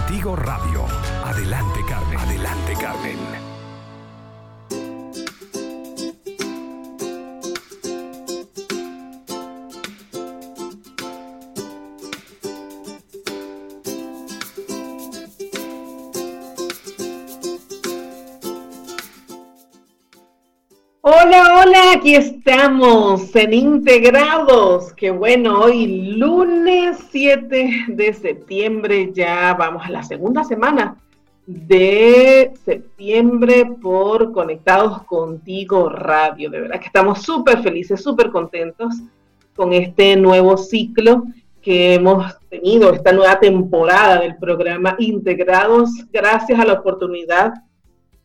Contigo Radio. Adelante Carmen, adelante Carmen. Aquí estamos en Integrados. Qué bueno, hoy lunes 7 de septiembre, ya vamos a la segunda semana de septiembre por Conectados Contigo Radio. De verdad que estamos súper felices, súper contentos con este nuevo ciclo que hemos tenido, esta nueva temporada del programa Integrados, gracias a la oportunidad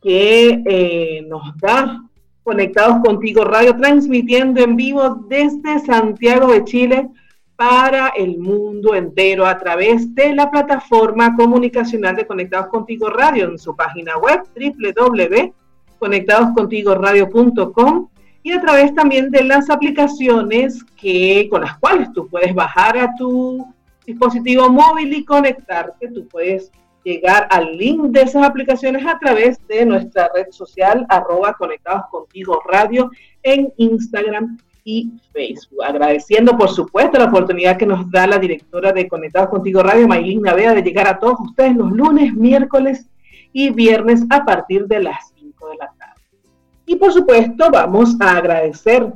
que eh, nos da Conectados contigo Radio, transmitiendo en vivo desde Santiago de Chile para el mundo entero a través de la plataforma comunicacional de Conectados Contigo Radio en su página web www.conectadoscontigoradio.com y a través también de las aplicaciones que con las cuales tú puedes bajar a tu dispositivo móvil y conectarte. Tú puedes llegar al link de esas aplicaciones a través de nuestra red social arroba conectados contigo radio en Instagram y Facebook. Agradeciendo, por supuesto, la oportunidad que nos da la directora de Conectados Contigo Radio, Maylin Navea, de llegar a todos ustedes los lunes, miércoles y viernes a partir de las 5 de la tarde. Y por supuesto, vamos a agradecer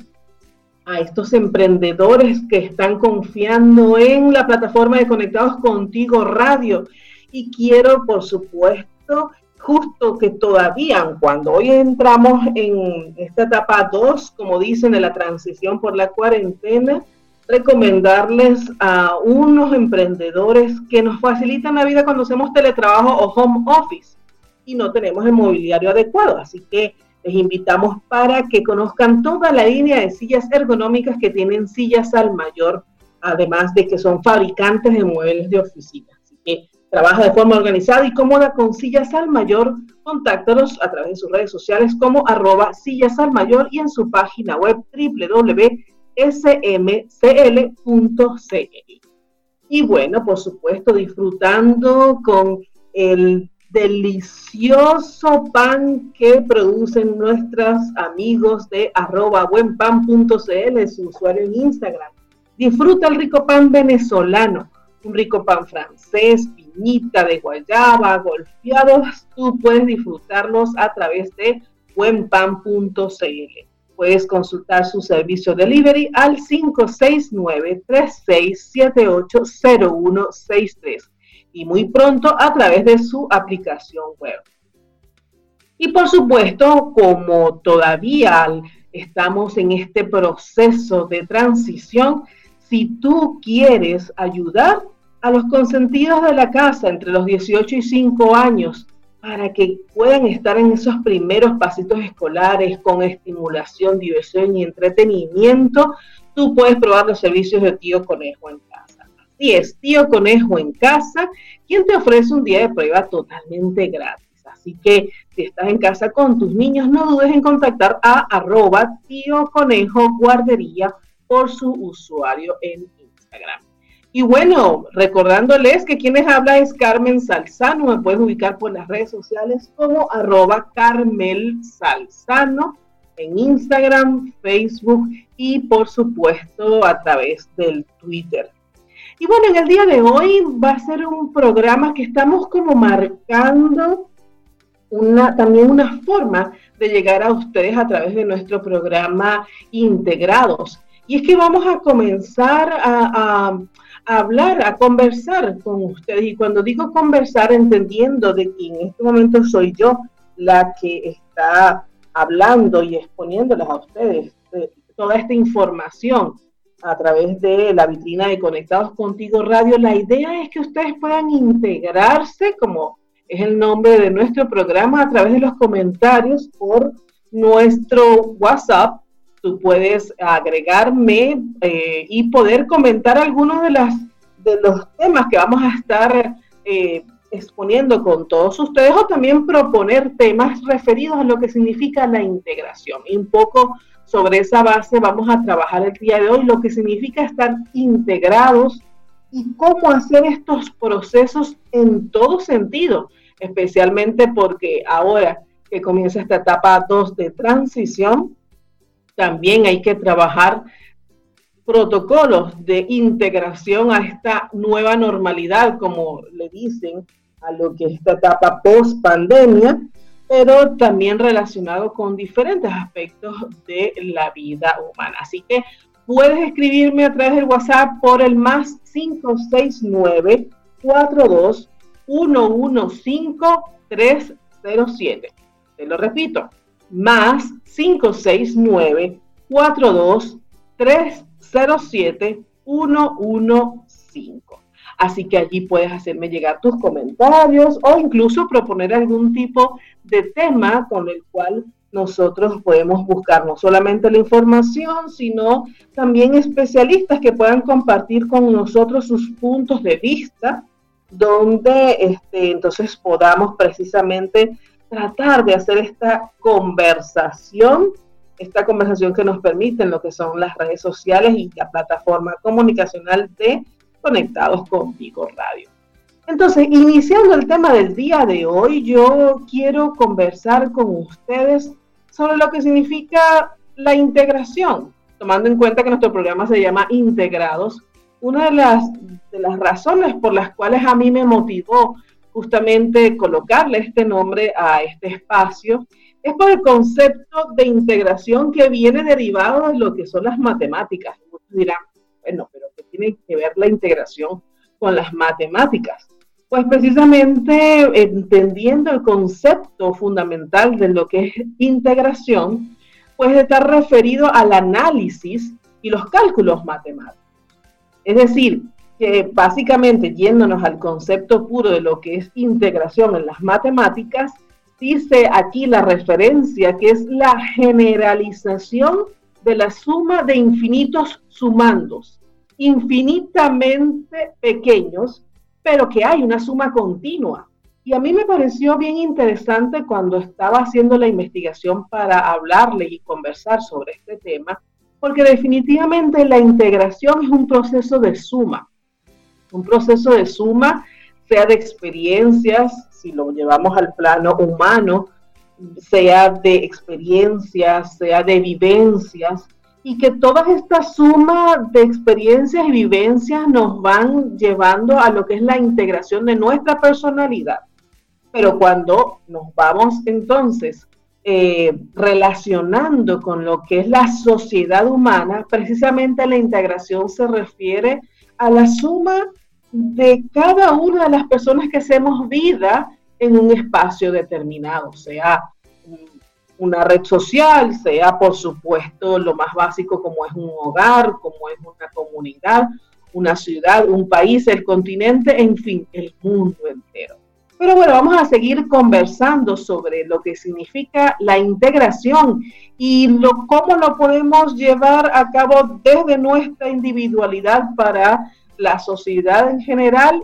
a estos emprendedores que están confiando en la plataforma de Conectados Contigo Radio y quiero, por supuesto, justo que todavía, cuando hoy entramos en esta etapa 2, como dicen, de la transición por la cuarentena, recomendarles a unos emprendedores que nos facilitan la vida cuando hacemos teletrabajo o home office y no tenemos el mobiliario adecuado. Así que les invitamos para que conozcan toda la línea de sillas ergonómicas que tienen sillas al mayor, además de que son fabricantes de muebles de oficina. Así que Trabaja de forma organizada y cómoda con Sillas al Mayor. Contáctalos a través de sus redes sociales como arroba Sillas al Mayor y en su página web www.smcl.cl. Y bueno, por supuesto, disfrutando con el delicioso pan que producen nuestros amigos de arroba buenpan.cl, su usuario en Instagram. Disfruta el rico pan venezolano, un rico pan francés, de guayaba, golpeados, tú puedes disfrutarlos a través de buenpan.cl. Puedes consultar su servicio delivery al 569-3678-0163 y muy pronto a través de su aplicación web. Y por supuesto, como todavía estamos en este proceso de transición, si tú quieres ayudar, a los consentidos de la casa entre los 18 y 5 años para que puedan estar en esos primeros pasitos escolares con estimulación, diversión y entretenimiento, tú puedes probar los servicios de Tío Conejo en casa. Así es, Tío Conejo en casa, quien te ofrece un día de prueba totalmente gratis. Así que si estás en casa con tus niños, no dudes en contactar a arroba Tío Conejo Guardería por su usuario en Instagram. Y bueno, recordándoles que quienes habla es Carmen Salzano, me puedes ubicar por las redes sociales como arroba Carmel Salzano en Instagram, Facebook y por supuesto a través del Twitter. Y bueno, en el día de hoy va a ser un programa que estamos como marcando una, también una forma de llegar a ustedes a través de nuestro programa Integrados. Y es que vamos a comenzar a hablar, a conversar con ustedes. Y cuando digo conversar, entendiendo de que en este momento soy yo la que está hablando y exponiéndoles a ustedes eh, toda esta información a través de la vitrina de Conectados Contigo Radio. La idea es que ustedes puedan integrarse, como es el nombre de nuestro programa, a través de los comentarios por nuestro WhatsApp. Tú puedes agregarme eh, y poder comentar algunos de, las, de los temas que vamos a estar eh, exponiendo con todos ustedes o también proponer temas referidos a lo que significa la integración. Y un poco sobre esa base vamos a trabajar el día de hoy, lo que significa estar integrados y cómo hacer estos procesos en todo sentido, especialmente porque ahora que comienza esta etapa 2 de transición, también hay que trabajar protocolos de integración a esta nueva normalidad, como le dicen, a lo que es esta etapa post pandemia, pero también relacionado con diferentes aspectos de la vida humana. Así que puedes escribirme a través del WhatsApp por el más 569 42 115 307. Te lo repito, más 569 42 307 115. Así que allí puedes hacerme llegar tus comentarios o incluso proponer algún tipo de tema con el cual nosotros podemos buscar no solamente la información, sino también especialistas que puedan compartir con nosotros sus puntos de vista, donde este, entonces podamos precisamente tratar de hacer esta conversación, esta conversación que nos permite en lo que son las redes sociales y la plataforma comunicacional de Conectados Contigo Radio. Entonces, iniciando el tema del día de hoy, yo quiero conversar con ustedes sobre lo que significa la integración, tomando en cuenta que nuestro programa se llama Integrados. Una de las, de las razones por las cuales a mí me motivó justamente colocarle este nombre a este espacio es por el concepto de integración que viene derivado de lo que son las matemáticas. Muchos dirán, bueno, pero ¿qué tiene que ver la integración con las matemáticas? Pues precisamente entendiendo el concepto fundamental de lo que es integración, pues está referido al análisis y los cálculos matemáticos. Es decir, que básicamente yéndonos al concepto puro de lo que es integración en las matemáticas, dice aquí la referencia que es la generalización de la suma de infinitos sumandos infinitamente pequeños, pero que hay una suma continua. Y a mí me pareció bien interesante cuando estaba haciendo la investigación para hablarle y conversar sobre este tema, porque definitivamente la integración es un proceso de suma, un proceso de suma, sea de experiencias, si lo llevamos al plano humano, sea de experiencias, sea de vivencias, y que todas estas sumas de experiencias y vivencias nos van llevando a lo que es la integración de nuestra personalidad. Pero cuando nos vamos entonces eh, relacionando con lo que es la sociedad humana, precisamente la integración se refiere a la suma de cada una de las personas que hacemos vida en un espacio determinado, sea una red social, sea por supuesto lo más básico como es un hogar, como es una comunidad, una ciudad, un país, el continente, en fin, el mundo entero. Pero bueno, vamos a seguir conversando sobre lo que significa la integración y lo, cómo lo podemos llevar a cabo desde nuestra individualidad para la sociedad en general,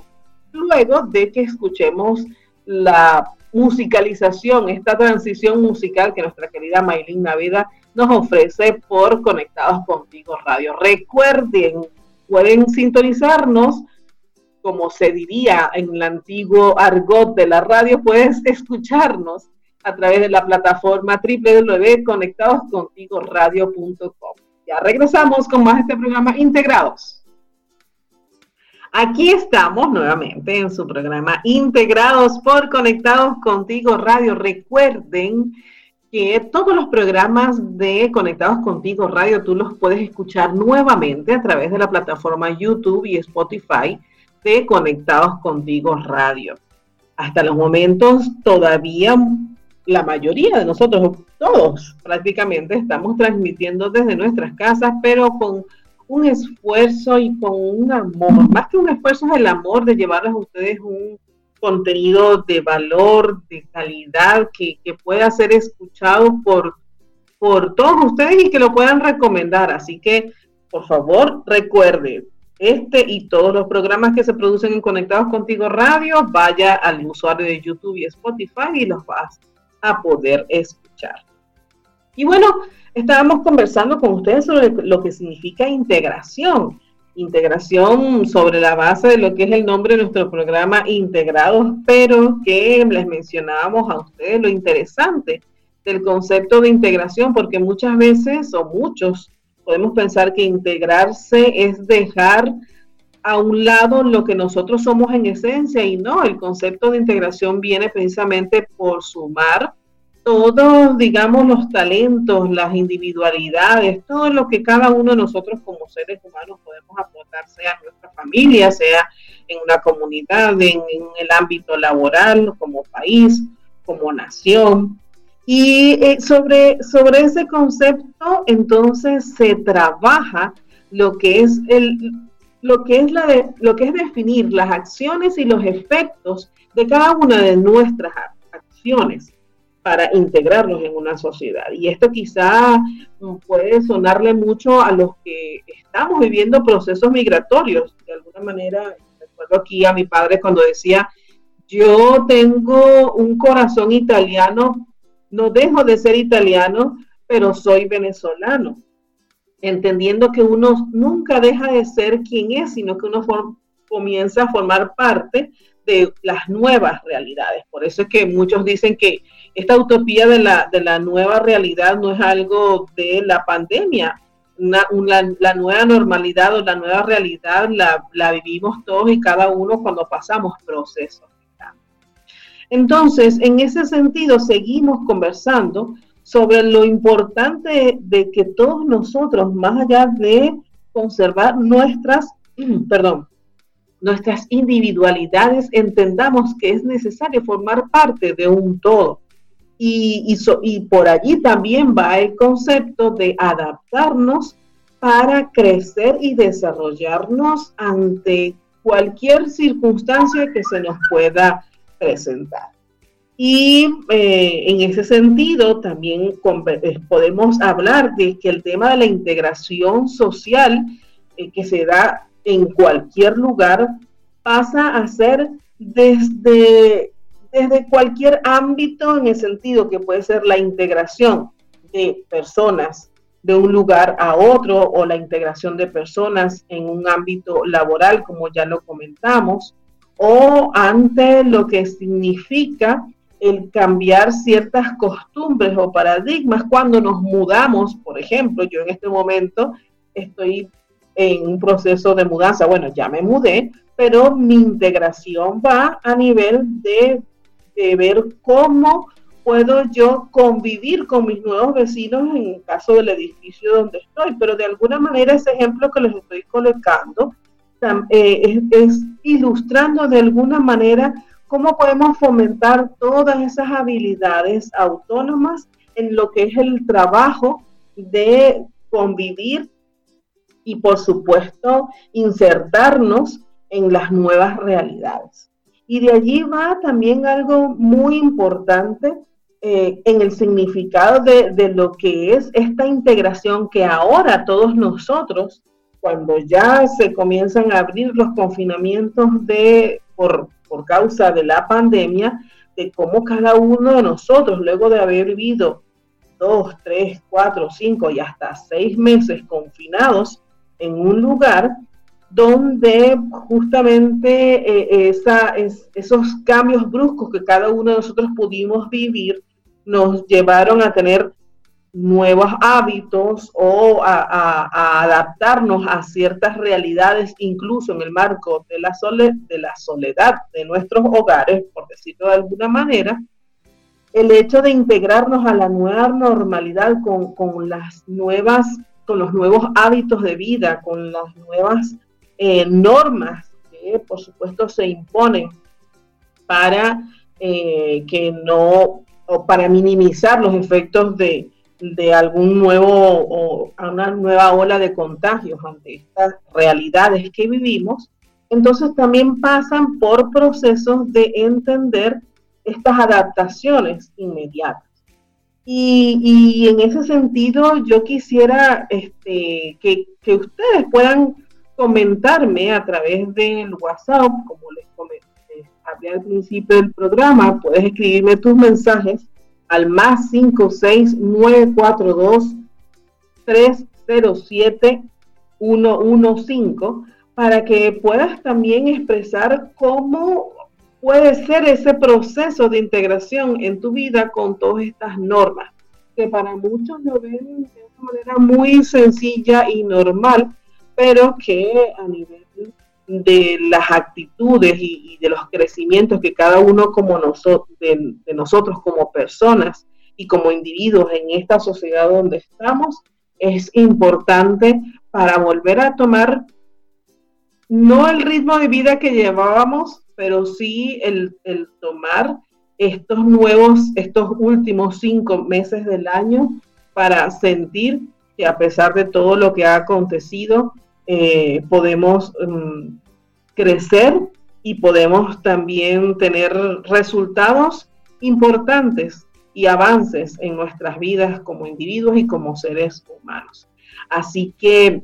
luego de que escuchemos la musicalización, esta transición musical que nuestra querida Maylin Navida nos ofrece por Conectados Contigo Radio. Recuerden, pueden sintonizarnos, como se diría en el antiguo argot de la radio, puedes escucharnos a través de la plataforma www.conectadoscontigoradio.com. Ya regresamos con más de este programa Integrados. Aquí estamos nuevamente en su programa Integrados por Conectados Contigo Radio. Recuerden que todos los programas de Conectados Contigo Radio tú los puedes escuchar nuevamente a través de la plataforma YouTube y Spotify de Conectados Contigo Radio. Hasta los momentos todavía la mayoría de nosotros, todos prácticamente, estamos transmitiendo desde nuestras casas, pero con un esfuerzo y con un amor, más que un esfuerzo es el amor de llevarles a ustedes un contenido de valor, de calidad, que, pueda ser escuchado por, por todos ustedes y que lo puedan recomendar. Así que, por favor, recuerde, este y todos los programas que se producen en Conectados Contigo Radio, vaya al usuario de YouTube y Spotify y los vas a poder escuchar. Y bueno, estábamos conversando con ustedes sobre lo que significa integración. Integración sobre la base de lo que es el nombre de nuestro programa Integrados, pero que les mencionábamos a ustedes lo interesante del concepto de integración, porque muchas veces o muchos podemos pensar que integrarse es dejar a un lado lo que nosotros somos en esencia y no, el concepto de integración viene precisamente por sumar todos, digamos, los talentos, las individualidades, todo lo que cada uno de nosotros como seres humanos podemos aportar, sea en nuestra familia, sea en una comunidad, en, el ámbito laboral, como país, como nación. Y eh, sobre, sobre ese concepto, entonces se trabaja lo que es el, lo que es la de, lo que es definir las acciones y los efectos de cada una de nuestras acciones para integrarnos en una sociedad. Y esto quizá puede sonarle mucho a los que estamos viviendo procesos migratorios. De alguna manera, recuerdo aquí a mi padre cuando decía, yo tengo un corazón italiano, no dejo de ser italiano, pero soy venezolano. Entendiendo que uno nunca deja de ser quien es, sino que uno comienza a formar parte de las nuevas realidades. Por eso es que muchos dicen que esta utopía de la, de la nueva realidad no es algo de la pandemia. la nueva normalidad o la nueva realidad la, la, vivimos todos y cada uno cuando pasamos procesos. Entonces, en ese sentido, seguimos conversando sobre lo importante de que todos nosotros, más allá de conservar nuestras, perdón, nuestras individualidades, entendamos que es necesario formar parte de un todo. Y, por allí también va el concepto de adaptarnos para crecer y desarrollarnos ante cualquier circunstancia que se nos pueda presentar. Y eh, en ese sentido también eh, podemos hablar de que el tema de la integración social eh, que se da en cualquier lugar pasa a ser desde, desde cualquier ámbito en el sentido que puede ser la integración de personas de un lugar a otro o la integración de personas en un ámbito laboral, como ya lo comentamos, o ante lo que significa el cambiar ciertas costumbres o paradigmas cuando nos mudamos, por ejemplo, yo en este momento estoy en un proceso de mudanza. Bueno, ya me mudé, pero mi integración va a nivel de, ver cómo puedo yo convivir con mis nuevos vecinos en el caso del edificio donde estoy. Pero de alguna manera ese ejemplo que les estoy colocando eh, es ilustrando de alguna manera cómo podemos fomentar todas esas habilidades autónomas en lo que es el trabajo de convivir y por supuesto insertarnos en las nuevas realidades. Y de allí va también algo muy importante eh, en el significado de, de, lo que es esta integración que ahora todos nosotros, cuando ya se comienzan a abrir los confinamientos de, por, por causa de la pandemia, de cómo cada uno de nosotros, luego de haber vivido dos, tres, cuatro, cinco y hasta seis meses confinados, en un lugar donde justamente eh, esa, esos cambios bruscos que cada uno de nosotros pudimos vivir nos llevaron a tener nuevos hábitos o a, adaptarnos a ciertas realidades, incluso en el marco de la, de la soledad de nuestros hogares, por decirlo de alguna manera, el hecho de integrarnos a la nueva normalidad con, con las nuevas con los nuevos hábitos de vida, con las nuevas eh, normas que por supuesto se imponen para eh, que no, o para minimizar los efectos de, de algún nuevo o una nueva ola de contagios ante estas realidades que vivimos, entonces también pasan por procesos de entender estas adaptaciones inmediatas. Y, en ese sentido, yo quisiera este, que, que, ustedes puedan comentarme a través del WhatsApp, como les comenté, hablé al principio del programa, puedes escribirme tus mensajes al más 56942 307 115 para que puedas también expresar cómo puede ser ese proceso de integración en tu vida con todas estas normas, que para muchos lo ven de una manera muy sencilla y normal, pero que a nivel de las actitudes y, de los crecimientos que cada uno como nosotros, de, nosotros como personas y como individuos en esta sociedad donde estamos, es importante para volver a tomar no el ritmo de vida que llevábamos, pero sí el, tomar estos nuevos, estos últimos cinco meses del año para sentir que a pesar de todo lo que ha acontecido, eh, podemos mm, crecer y podemos también tener resultados importantes y avances en nuestras vidas como individuos y como seres humanos. Así que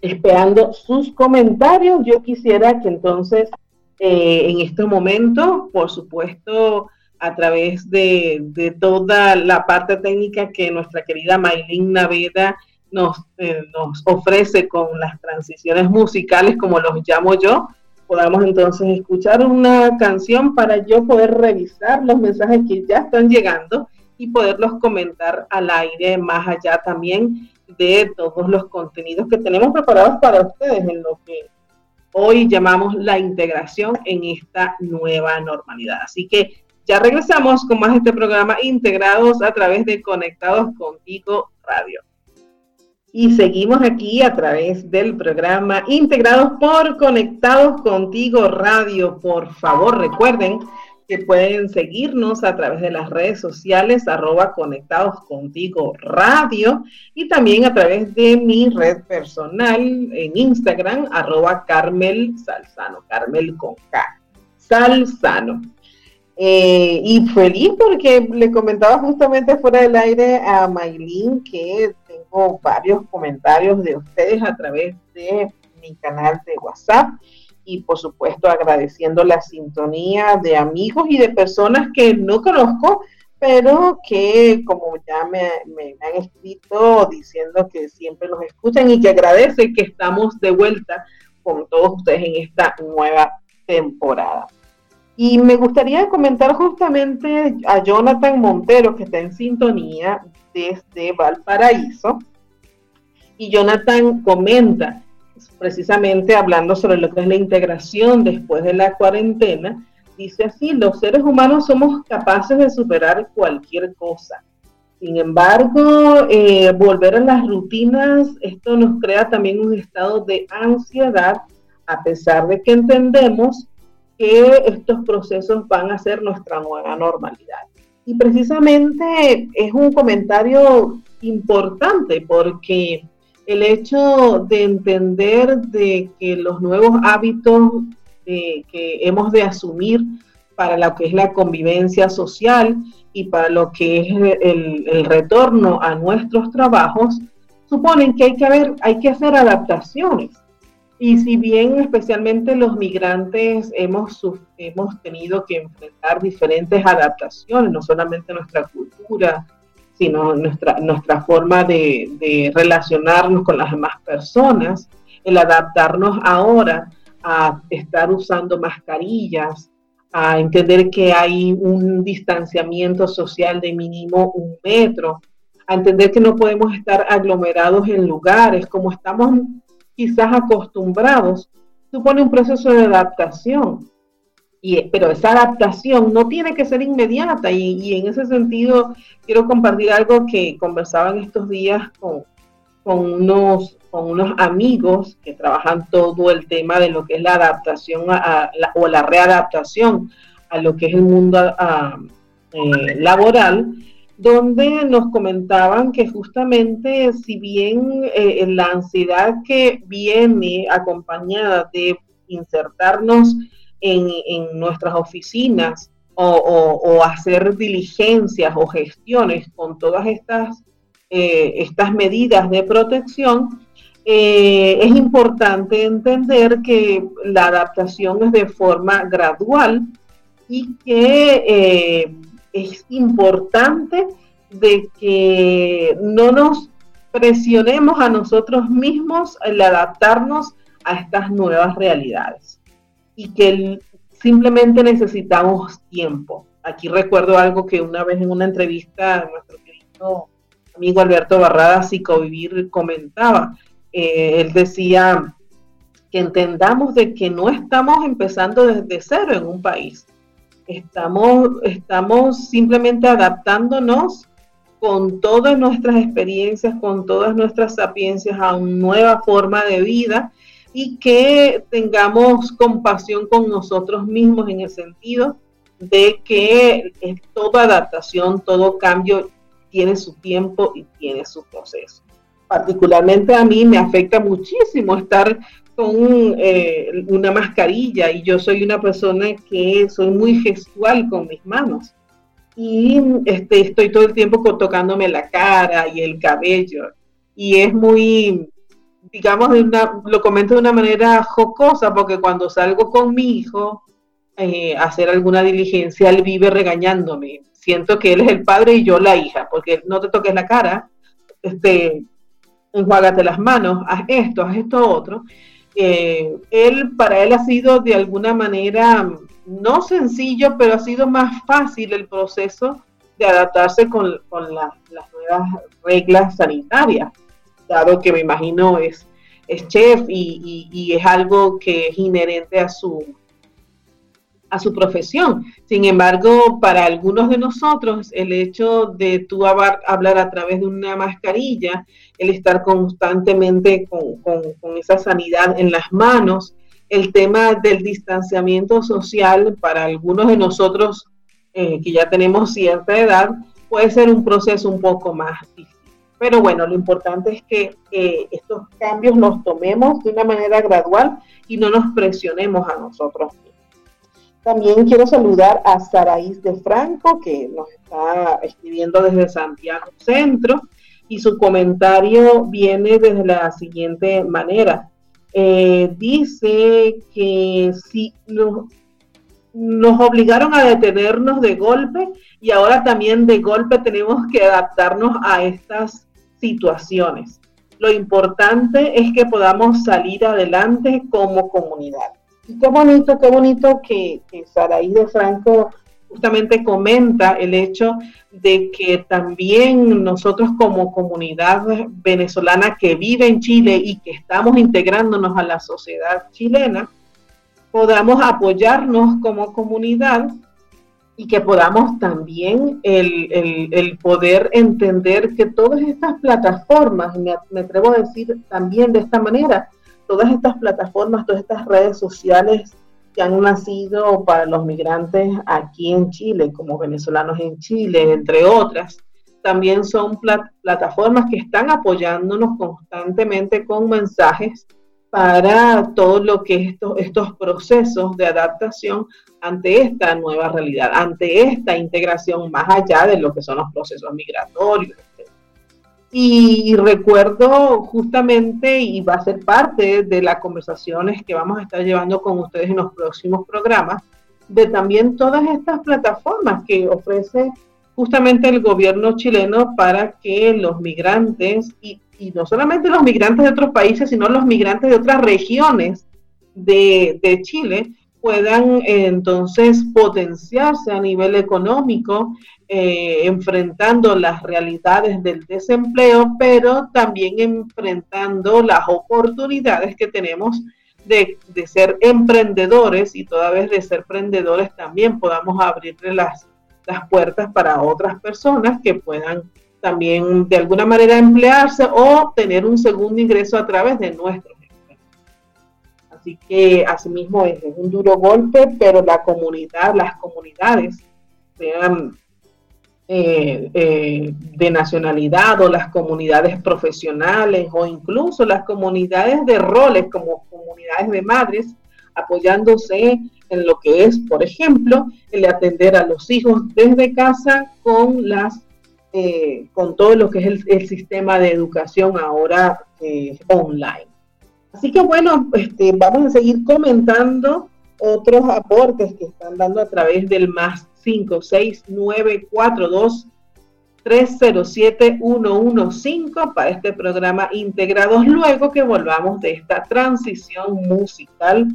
esperando sus comentarios, yo quisiera que entonces eh, en este momento, por supuesto, a través de, toda la parte técnica que nuestra querida Maylin Naveda nos, eh, nos ofrece con las transiciones musicales, como los llamo yo, podamos entonces escuchar una canción para yo poder revisar los mensajes que ya están llegando y poderlos comentar al aire más allá también de todos los contenidos que tenemos preparados para ustedes en lo que hoy llamamos la integración en esta nueva normalidad. Así que ya regresamos con más este programa integrados a través de Conectados Contigo Radio. Y seguimos aquí a través del programa Integrados por Conectados Contigo Radio. Por favor, recuerden que pueden seguirnos a través de las redes sociales arroba conectados contigo radio y también a través de mi red personal en Instagram arroba Carmel Salzano, Carmel con K, Salzano. Eh, y feliz porque le comentaba justamente fuera del aire a Maylin que tengo varios comentarios de ustedes a través de mi canal de WhatsApp y por supuesto agradeciendo la sintonía de amigos y de personas que no conozco, pero que como ya me, han escrito diciendo que siempre los escuchan y que agradecen que estamos de vuelta con todos ustedes en esta nueva temporada. Y me gustaría comentar justamente a Jonathan Montero, que está en sintonía desde Valparaíso. Y Jonathan comenta, precisamente hablando sobre lo que es la integración después de la cuarentena, dice así, los seres humanos somos capaces de superar cualquier cosa. Sin embargo, eh, volver a las rutinas, esto nos crea también un estado de ansiedad, a pesar de que entendemos que estos procesos van a ser nuestra nueva normalidad. Y precisamente es un comentario importante porque el hecho de entender de que los nuevos hábitos que hemos de asumir para lo que es la convivencia social y para lo que es el, retorno a nuestros trabajos, suponen que hay que, haber, hay que hacer adaptaciones. Y si bien especialmente los migrantes hemos, hemos tenido que enfrentar diferentes adaptaciones, no solamente nuestra cultura, sino nuestra, nuestra forma de, relacionarnos con las demás personas, el adaptarnos ahora a estar usando mascarillas, a entender que hay un distanciamiento social de mínimo un metro, a entender que no podemos estar aglomerados en lugares como estamos quizás acostumbrados, supone un proceso de adaptación. Pero esa adaptación no tiene que ser inmediata y, en ese sentido quiero compartir algo que conversaba en estos días con, unos, con unos amigos que trabajan todo el tema de lo que es la adaptación o la readaptación a lo que es el mundo eh, laboral donde nos comentaban que justamente si bien eh, la ansiedad que viene acompañada de insertarnos en, nuestras oficinas o, hacer diligencias o gestiones con todas estas, eh, estas medidas de protección, eh, es importante entender que la adaptación es de forma gradual y que es importante de que no nos presionemos a nosotros mismos al adaptarnos a estas nuevas realidades y que simplemente necesitamos tiempo. Aquí recuerdo algo que una vez en una entrevista nuestro querido amigo Alberto Barrada, Psicovivir, comentaba. Eh, él decía que entendamos de que no estamos empezando desde cero en un país, Estamos, estamos simplemente adaptándonos con todas nuestras experiencias, con todas nuestras sapiencias a una nueva forma de vida y que tengamos compasión con nosotros mismos en el sentido de que toda adaptación, todo cambio tiene su tiempo y tiene su proceso. Particularmente a mí me afecta muchísimo estar con eh, una mascarilla y yo soy una persona que soy muy gestual con mis manos. Y este, estoy todo el tiempo tocándome la cara y el cabello. Y es muy, digamos, lo comento de una manera jocosa porque cuando salgo con mi hijo eh, a hacer alguna diligencia, él vive regañándome. Siento que él es el padre y yo la hija, porque no te toques la cara, este, enjuágate las manos, haz esto, haz esto otro él, para él ha sido de alguna manera, no sencillo, pero ha sido más fácil el proceso de adaptarse con, las nuevas reglas sanitarias, dado que me imagino es, es chef y es algo que es inherente a su, a su profesión. Sin embargo, para algunos de nosotros, el hecho de tú hablar a través de una mascarilla, el estar constantemente con, esa sanidad en las manos, el tema del distanciamiento social para algunos de nosotros eh, que ya tenemos cierta edad, puede ser un proceso un poco más difícil. Pero bueno, lo importante es que estos cambios los tomemos de una manera gradual y no nos presionemos a nosotros mismos. También quiero saludar a Saraís de Franco, que nos está escribiendo desde Santiago Centro, y su comentario viene desde la siguiente manera. Eh, dice que si nos, nos obligaron a detenernos de golpe y ahora también de golpe tenemos que adaptarnos a estas situaciones. Lo importante es que podamos salir adelante como comunidad qué bonito, qué bonito que, Saraí de Franco justamente comenta el hecho de que también nosotros como comunidad venezolana que vive en Chile y que estamos integrándonos a la sociedad chilena, podamos apoyarnos como comunidad y que podamos también el, poder entender que todas estas plataformas, me, me atrevo a decir también de esta manera, todas estas plataformas, todas estas redes sociales que han nacido para los migrantes aquí en Chile, como venezolanos en Chile, entre otras, también son plataformas que están apoyándonos constantemente con mensajes para todo lo que estos, procesos de adaptación ante esta nueva realidad, ante esta integración más allá de lo que son los procesos migratorios, y recuerdo justamente, y va a ser parte de las conversaciones que vamos a estar llevando con ustedes en los próximos programas, de también todas estas plataformas que ofrece justamente el gobierno chileno para que los migrantes, y, no solamente los migrantes de otros países, sino los migrantes de otras regiones de, de Chile, puedan entonces potenciarse a nivel económico, eh, enfrentando las realidades del desempleo, pero también enfrentando las oportunidades que tenemos de, ser emprendedores y toda vez de ser emprendedores también podamos abrirle las, las puertas para otras personas que puedan también de alguna manera emplearse o tener un segundo ingreso a través de nuestros Que asimismo es, un duro golpe, pero la comunidad, las comunidades, sean eh, eh, de nacionalidad o las comunidades profesionales o incluso las comunidades de roles como comunidades de madres apoyándose en lo que es, por ejemplo, el atender a los hijos desde casa con las eh, con todo lo que es el, sistema de educación ahora online. Así que bueno, este, vamos a seguir comentando otros aportes que están dando a través del más 56942 307115 para este programa Integrados luego que volvamos de esta transición musical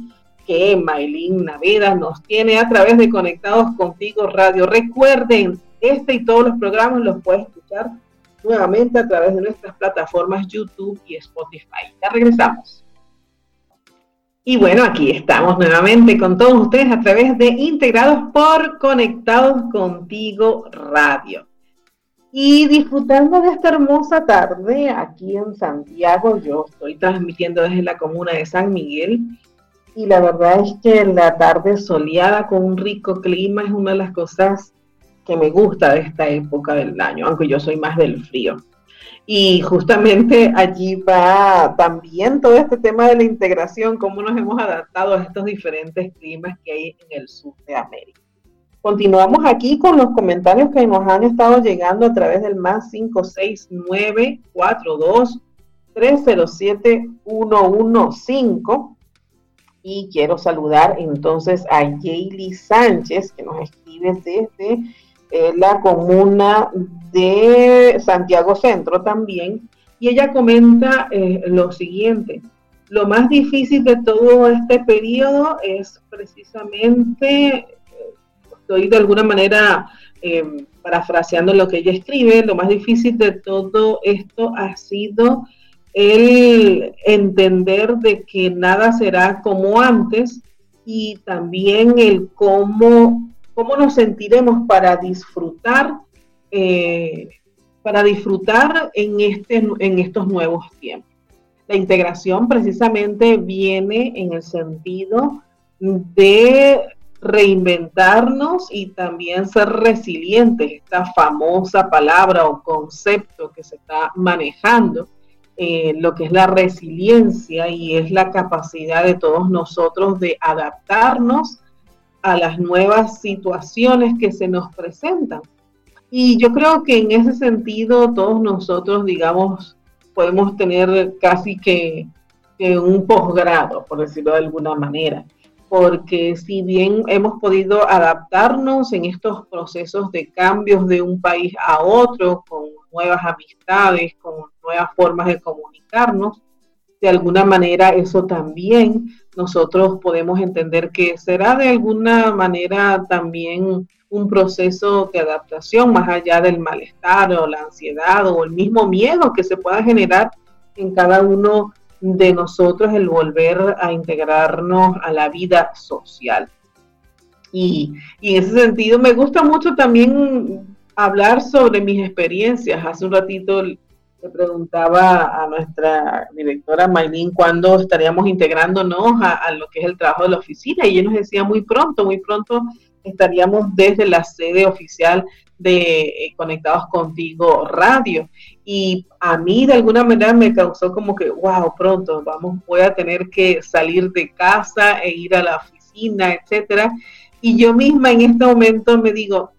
que Maylin Naveda nos tiene a través de Conectados Contigo Radio. Recuerden, este y todos los programas los puedes escuchar nuevamente a través de nuestras plataformas YouTube y Spotify. Ya regresamos. Y bueno, aquí estamos nuevamente con todos ustedes a través de Integrados por Conectados Contigo Radio. Y disfrutando de esta hermosa tarde aquí en Santiago, yo estoy transmitiendo desde la comuna de San Miguel. Y la verdad es que la tarde soleada con un rico clima es una de las cosas que me gusta de esta época del año, aunque yo soy más del frío. Y justamente allí va también todo este tema de la integración, cómo nos hemos adaptado a estos diferentes climas que hay en el sur de América. Continuamos aquí con los comentarios que nos han estado llegando a través del más 56942 307 115 y quiero saludar entonces a Jaylee Sánchez que nos escribe desde eh, la comuna de Santiago Centro también, y ella comenta eh, lo siguiente. Lo más difícil de todo este periodo es precisamente, estoy de alguna manera em, parafraseando lo que ella escribe, lo más difícil de todo esto ha sido el entender de que nada será como antes y también el cómo cómo nos sentiremos para disfrutar, eh, para disfrutar en, este, en estos nuevos tiempos. La integración precisamente viene en el sentido de reinventarnos y también ser resilientes, esta famosa palabra o concepto que se está manejando, eh, lo que es la resiliencia y es la capacidad de todos nosotros de adaptarnos a las nuevas situaciones que se nos presentan. Y yo creo que en ese sentido todos nosotros, digamos, podemos tener casi que, un posgrado, por decirlo de alguna manera, porque si bien hemos podido adaptarnos en estos procesos de cambios de un país a otro, con nuevas amistades, con nuevas formas de comunicarnos, de alguna manera eso también nosotros podemos entender que será de alguna manera también un proceso de adaptación más allá del malestar o la ansiedad o el mismo miedo que se pueda generar en cada uno de nosotros el volver a integrarnos a la vida social. Y, y en ese sentido me gusta mucho también hablar sobre mis experiencias. Hace un ratito preguntaba a nuestra directora Maylin cuándo estaríamos integrándonos a, lo que es el trabajo de la oficina y ella nos decía muy pronto, muy pronto estaríamos desde la sede oficial de eh, Conectados Contigo Radio. Y a mí de alguna manera me causó como que, wow, pronto vamos, voy a tener que salir de casa e ir a la oficina, etcétera. Y yo misma en este momento me digo,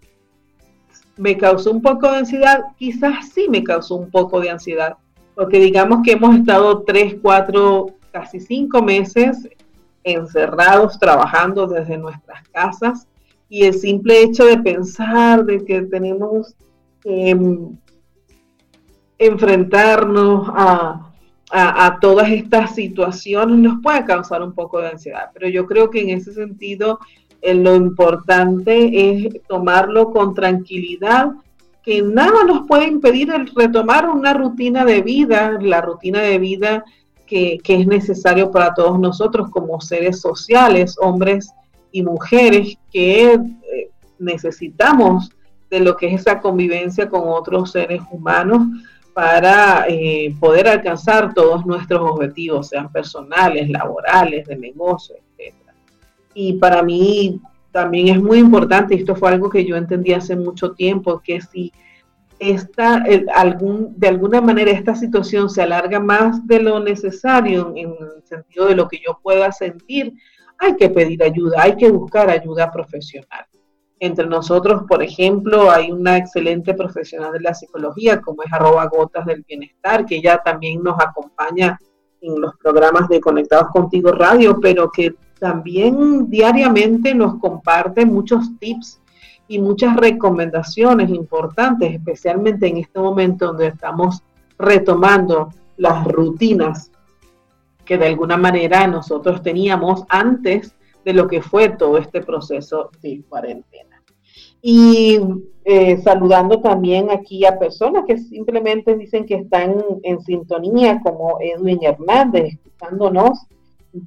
me causó un poco de ansiedad, quizás sí me causó un poco de ansiedad, porque digamos que hemos estado tres, cuatro, casi cinco meses encerrados trabajando desde nuestras casas y el simple hecho de pensar de que tenemos que em, enfrentarnos a, a, todas estas situaciones nos puede causar un poco de ansiedad, pero yo creo que en ese sentido lo importante es tomarlo con tranquilidad, que nada nos puede impedir el retomar una rutina de vida, la rutina de vida que, es necesario para todos nosotros como seres sociales, hombres y mujeres, que eh, necesitamos de lo que es esa convivencia con otros seres humanos para eh, poder alcanzar todos nuestros objetivos, sean personales, laborales, de negocio. Y para mí también es muy importante, esto fue algo que yo entendí hace mucho tiempo, que si esta, algún, de alguna manera esta situación se alarga más de lo necesario en, el sentido de lo que yo pueda sentir, hay que pedir ayuda, hay que buscar ayuda profesional. Entre nosotros, por ejemplo, hay una excelente profesional de la psicología, como es arroba gotas del bienestar, que ella también nos acompaña en los programas de Conectados Contigo Radio, pero que también diariamente nos comparte muchos tips y muchas recomendaciones importantes, especialmente en este momento donde estamos retomando las rutinas que de alguna manera nosotros teníamos antes de lo que fue todo este proceso de cuarentena. Y eh, saludando también aquí a personas que simplemente dicen que están en sintonía, como Edwin Hernández, escuchándonos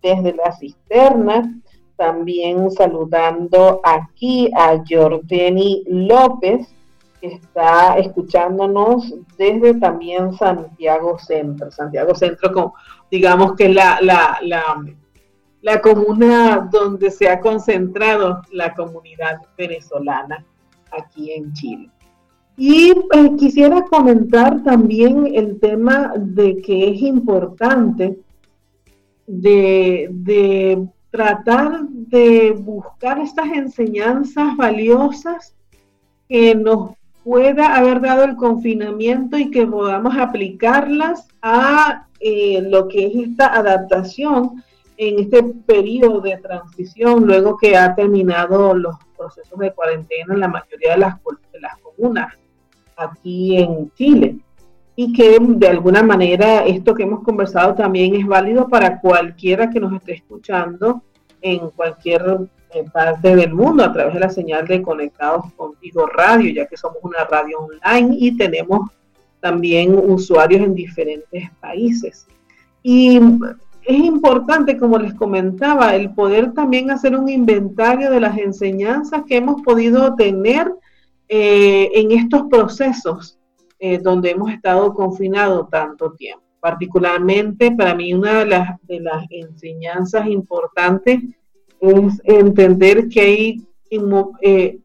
desde la cisterna. También saludando aquí a Jordani López, que está escuchándonos desde también Santiago Centro. Santiago Centro, como, digamos que la, la, la, la comuna donde se ha concentrado la comunidad venezolana aquí en Chile. Y eh, quisiera comentar también el tema de que es importante de, de tratar de buscar estas enseñanzas valiosas que nos pueda haber dado el confinamiento y que podamos aplicarlas a eh, lo que es esta adaptación en este periodo de transición, luego que ha terminado los procesos de cuarentena en la mayoría de las, de las comunas aquí en Chile y que de alguna manera esto que hemos conversado también es válido para cualquiera que nos esté escuchando en cualquier eh, parte del mundo a través de la señal de Conectados Contigo Radio, ya que somos una radio online y tenemos también usuarios en diferentes países. Y es importante, como les comentaba, el poder también hacer un inventario de las enseñanzas que hemos podido tener eh, en estos procesos eh, donde hemos estado confinados tanto tiempo. Particularmente para mí una de las, enseñanzas importantes es entender que hay, eh,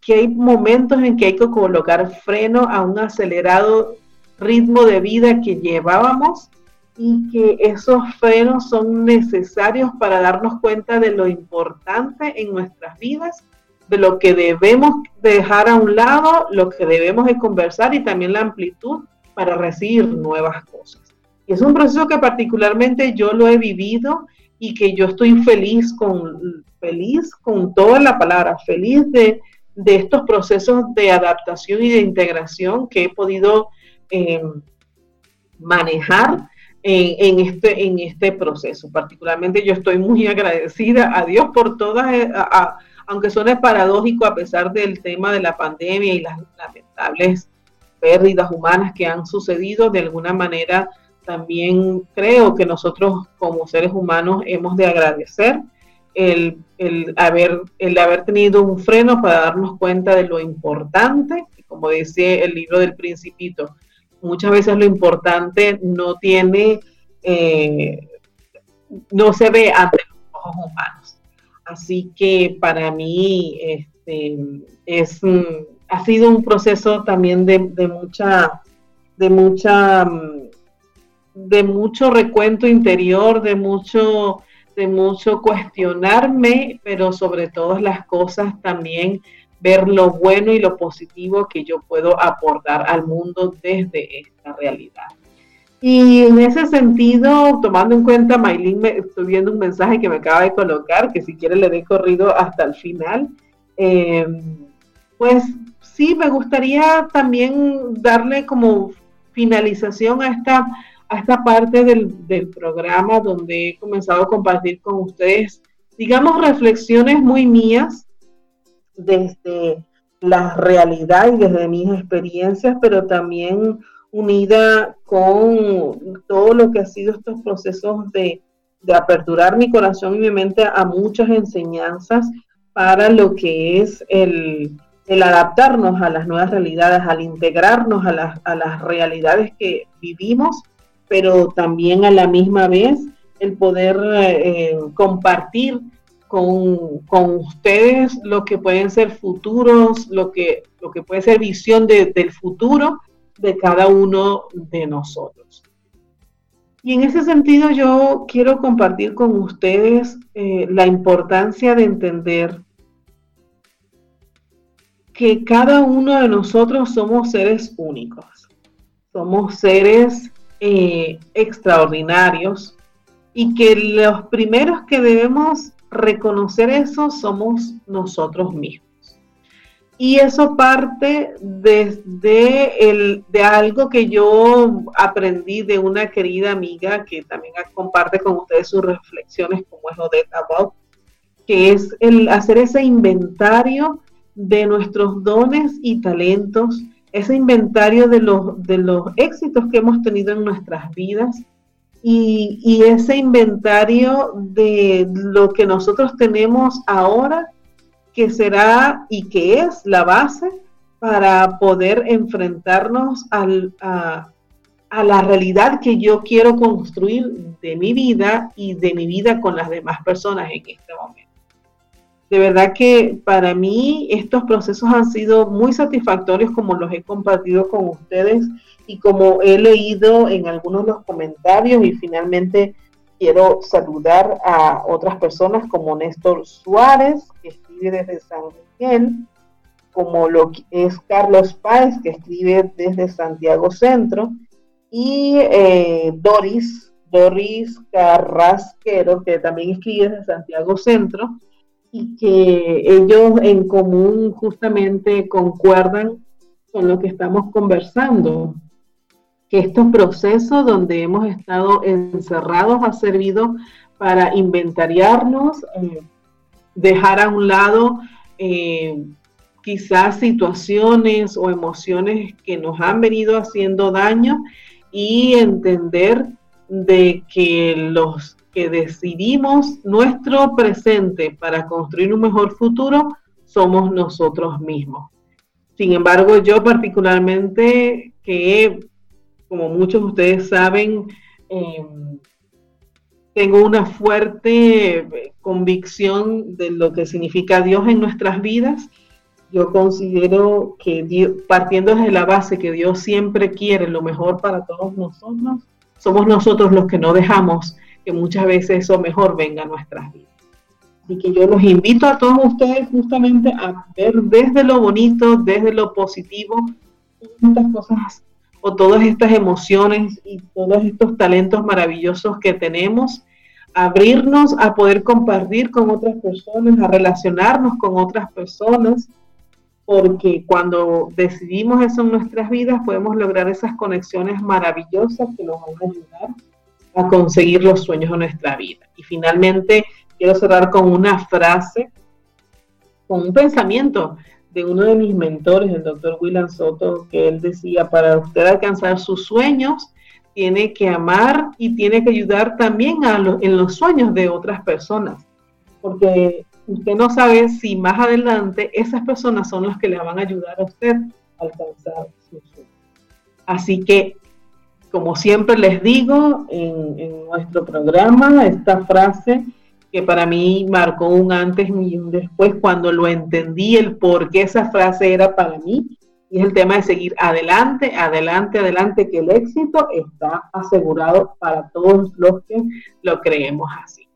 que hay momentos en que hay que colocar freno a un acelerado ritmo de vida que llevábamos y que esos frenos son necesarios para darnos cuenta de lo importante en nuestras vidas de lo que debemos dejar a un lado, lo que debemos de conversar y también la amplitud para recibir nuevas cosas. Y es un proceso que particularmente yo lo he vivido y que yo estoy feliz con, feliz con toda la palabra, feliz de, de estos procesos de adaptación y de integración que he podido eh, manejar en, este, en este proceso. Particularmente yo estoy muy agradecida a Dios por todas, eh, aunque suene paradójico a pesar del tema de la pandemia y las lamentables pérdidas humanas que han sucedido, de alguna manera también creo que nosotros como seres humanos hemos de agradecer el, haber, el haber tenido un freno para darnos cuenta de lo importante, como dice el libro del principito, muchas veces lo importante no tiene, eh, no se ve ante los ojos humanos. Así que para mí este, es, ha sido un proceso también de, mucha, de mucha, de mucho recuento interior, de mucho, de mucho cuestionarme, pero sobre todas las cosas también ver lo bueno y lo positivo que yo puedo aportar al mundo desde esta realidad. Y en ese sentido, tomando en cuenta, Maylin, me, estoy viendo un mensaje que me acaba de colocar, que si quiere le dé corrido hasta el final. Eh, pues sí, me gustaría también darle como finalización a esta, a esta parte del, del programa donde he comenzado a compartir con ustedes, digamos, reflexiones muy mías desde la realidad y desde mis experiencias, pero también unida con todo lo que ha sido estos procesos de, aperturar mi corazón y mi mente a muchas enseñanzas para lo que es el, adaptarnos a las nuevas realidades, al integrarnos a las, a las realidades que vivimos, pero también a la misma vez el poder eh, compartir con, ustedes lo que pueden ser futuros, lo que, lo que puede ser visión del futuro de cada uno de nosotros. Y en ese sentido yo quiero compartir con ustedes eh, la importancia de entender que cada uno de nosotros somos seres únicos, somos seres eh, extraordinarios y que los primeros que debemos reconocer eso somos nosotros mismos. Y eso parte desde el, de algo que yo aprendí de una querida amiga que también comparte con ustedes sus reflexiones, como es Odette Abad, que es el hacer ese inventario de nuestros dones y talentos, ese inventario de los, de los éxitos que hemos tenido en nuestras vidas y, y ese inventario de lo que nosotros tenemos ahora que será y que es la base para poder enfrentarnos al, a, a la realidad que yo quiero construir de mi vida y de mi vida con las demás personas en este momento. De verdad que para mí estos procesos han sido muy satisfactorios como los he compartido con ustedes y como he leído en algunos de los comentarios y finalmente quiero saludar a otras personas como Néstor Suárez, que escribe desde San Miguel, como lo que es Carlos Páez, que escribe desde Santiago Centro, y eh, Doris, Doris Carrasquero, que también escribe desde Santiago Centro, y que ellos en común justamente concuerdan con lo que estamos conversando, que estos procesos donde hemos estado encerrados ha servido para inventariarnos, eh, dejar a un lado eh, quizás situaciones o emociones que nos han venido haciendo daño y entender de que los que decidimos nuestro presente para construir un mejor futuro somos nosotros mismos. Sin embargo, yo particularmente que, como muchos de ustedes saben, em, tengo una fuerte eh, convicción de lo que significa Dios en nuestras vidas. Yo considero que partiendo desde la base que Dios siempre quiere lo mejor para todos nosotros, somos nosotros los que no dejamos que muchas veces eso mejor venga a nuestras vidas. Así que yo los invito a todos ustedes justamente a ver desde lo bonito, desde lo positivo, estas cosas o todas estas emociones y todos estos talentos maravillosos que tenemos abrirnos a poder compartir con otras personas, a relacionarnos con otras personas, porque cuando decidimos eso en nuestras vidas podemos lograr esas conexiones maravillosas que nos van a ayudar a conseguir los sueños de nuestra vida. Y finalmente quiero cerrar con una frase, con un pensamiento de uno de mis mentores, el doctor William Soto, que él decía, para usted alcanzar sus sueños, tiene que amar y tiene que ayudar también a en los sueños de otras personas, porque usted no sabe si más adelante esas personas son las que le van a ayudar a usted a alcanzar sus sueños. Así que, como siempre les digo en, en nuestro programa, esta frase que para mí marcó un antes y un después cuando lo entendí, el por qué esa frase era para mí, y es el tema de seguir adelante, adelante, adelante, que el éxito está asegurado para todos los que lo creemos así.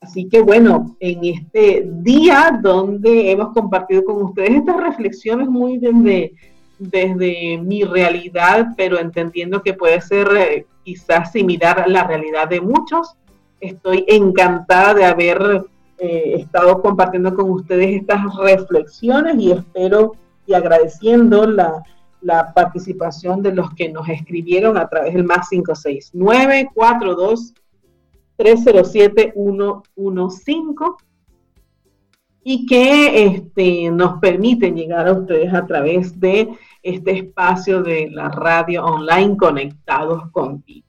Así que bueno, en este día donde hemos compartido con ustedes estas reflexiones muy desde, desde mi realidad, pero entendiendo que puede ser eh, quizás similar a la realidad de muchos, estoy encantada de haber eh, estado compartiendo con ustedes estas reflexiones y espero y agradeciendo la, participación de los que nos escribieron a través del más 569 42 307 115 y que este, nos permiten llegar a ustedes a través de este espacio de la radio online conectados contigo.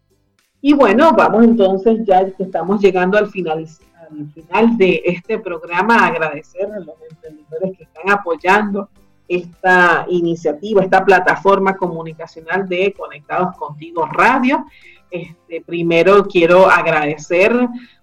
Y bueno, vamos entonces, ya que estamos llegando al final, al final de este programa, a agradecer a los emprendedores que están apoyando esta iniciativa, esta plataforma comunicacional de Conectados Contigo Radio. Este, primero quiero agradecer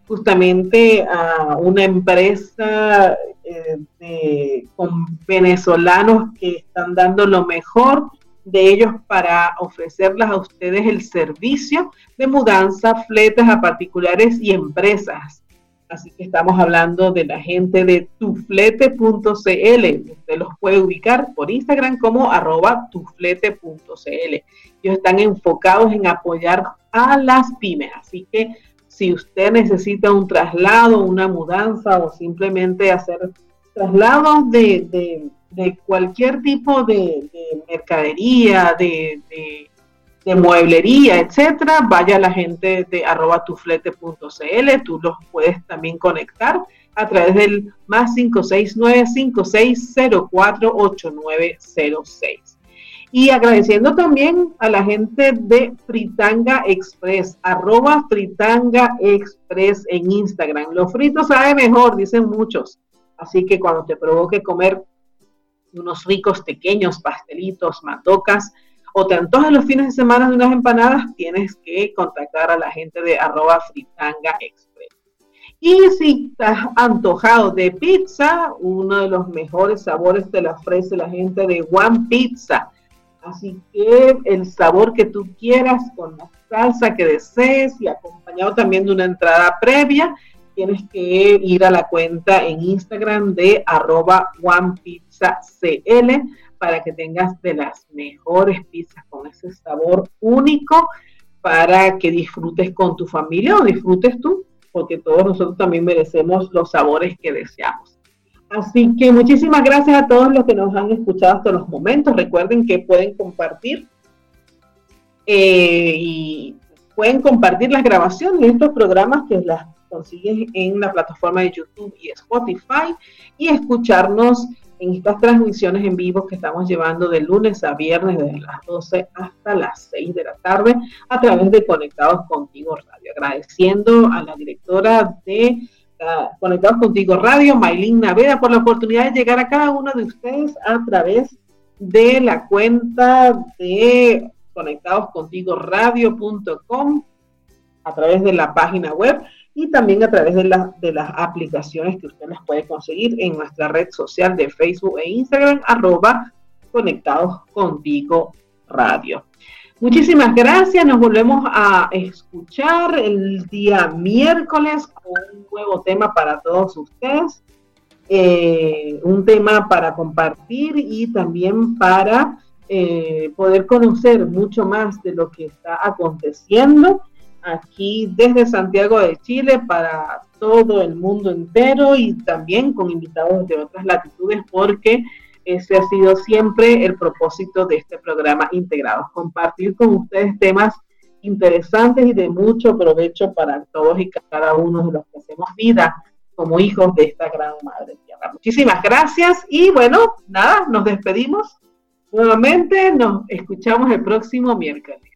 justamente a una empresa eh, con venezolanos que están dando lo mejor de ellos para ofrecerles a ustedes el servicio de mudanza, fletes a particulares y empresas. Así que estamos hablando de la gente de tuflete.cl. Usted los puede ubicar por Instagram como arroba tuflete.cl. Ellos están enfocados en apoyar a las pymes. Así que si usted necesita un traslado, una mudanza o simplemente hacer traslados de de cualquier tipo de, mercadería, de, de, mueblería, etcétera, vaya la gente de arroba tuflete.cl, tú los puedes también conectar a través del más 569-5604-8906. Y agradeciendo también a la gente de Fritanga Express, arroba Fritanga Express en Instagram. Los fritos sabe mejor, dicen muchos. Así que cuando te provoque comer unos ricos pequeños pastelitos, matocas, o te antojas los fines de semana de unas empanadas, tienes que contactar a la gente de arroba fritanga express. Y si estás antojado de pizza, uno de los mejores sabores te lo ofrece la gente de One Pizza. Así que el sabor que tú quieras, con la salsa que desees y acompañado también de una entrada previa, tienes que ir a la cuenta en Instagram de arroba OnePizzaCL para que tengas de las mejores pizzas con ese sabor único para que disfrutes con tu familia o disfrutes tú, porque todos nosotros también merecemos los sabores que deseamos. Así que muchísimas gracias a todos los que nos han escuchado hasta los momentos. Recuerden que pueden compartir eh, y pueden compartir las grabaciones de estos programas que las consigues en la plataforma de YouTube y Spotify y escucharnos en estas transmisiones en vivo que estamos llevando de lunes a viernes desde las 12 hasta las 6 de la tarde a través de Conectados Contigo Radio. Agradeciendo a la directora de uh, Conectados Contigo Radio, Maylin Naveda, por la oportunidad de llegar a cada uno de ustedes a través de la cuenta de conectadoscontigoradio.com a través de la página web y también a través de, de las aplicaciones que usted las puede conseguir en nuestra red social de Facebook e Instagram, arroba conectados contigo radio. Muchísimas gracias, nos volvemos a escuchar el día miércoles con un nuevo tema para todos ustedes, eh, un tema para compartir y también para eh, poder conocer mucho más de lo que está aconteciendo aquí desde Santiago de Chile para todo el mundo entero y también con invitados de otras latitudes porque ese ha sido siempre el propósito de este programa integrado, compartir con ustedes temas interesantes y de mucho provecho para todos y cada uno de los que hacemos vida como hijos de esta gran madre tierra. Muchísimas gracias y bueno, nada, nos despedimos nuevamente, nos escuchamos el próximo miércoles.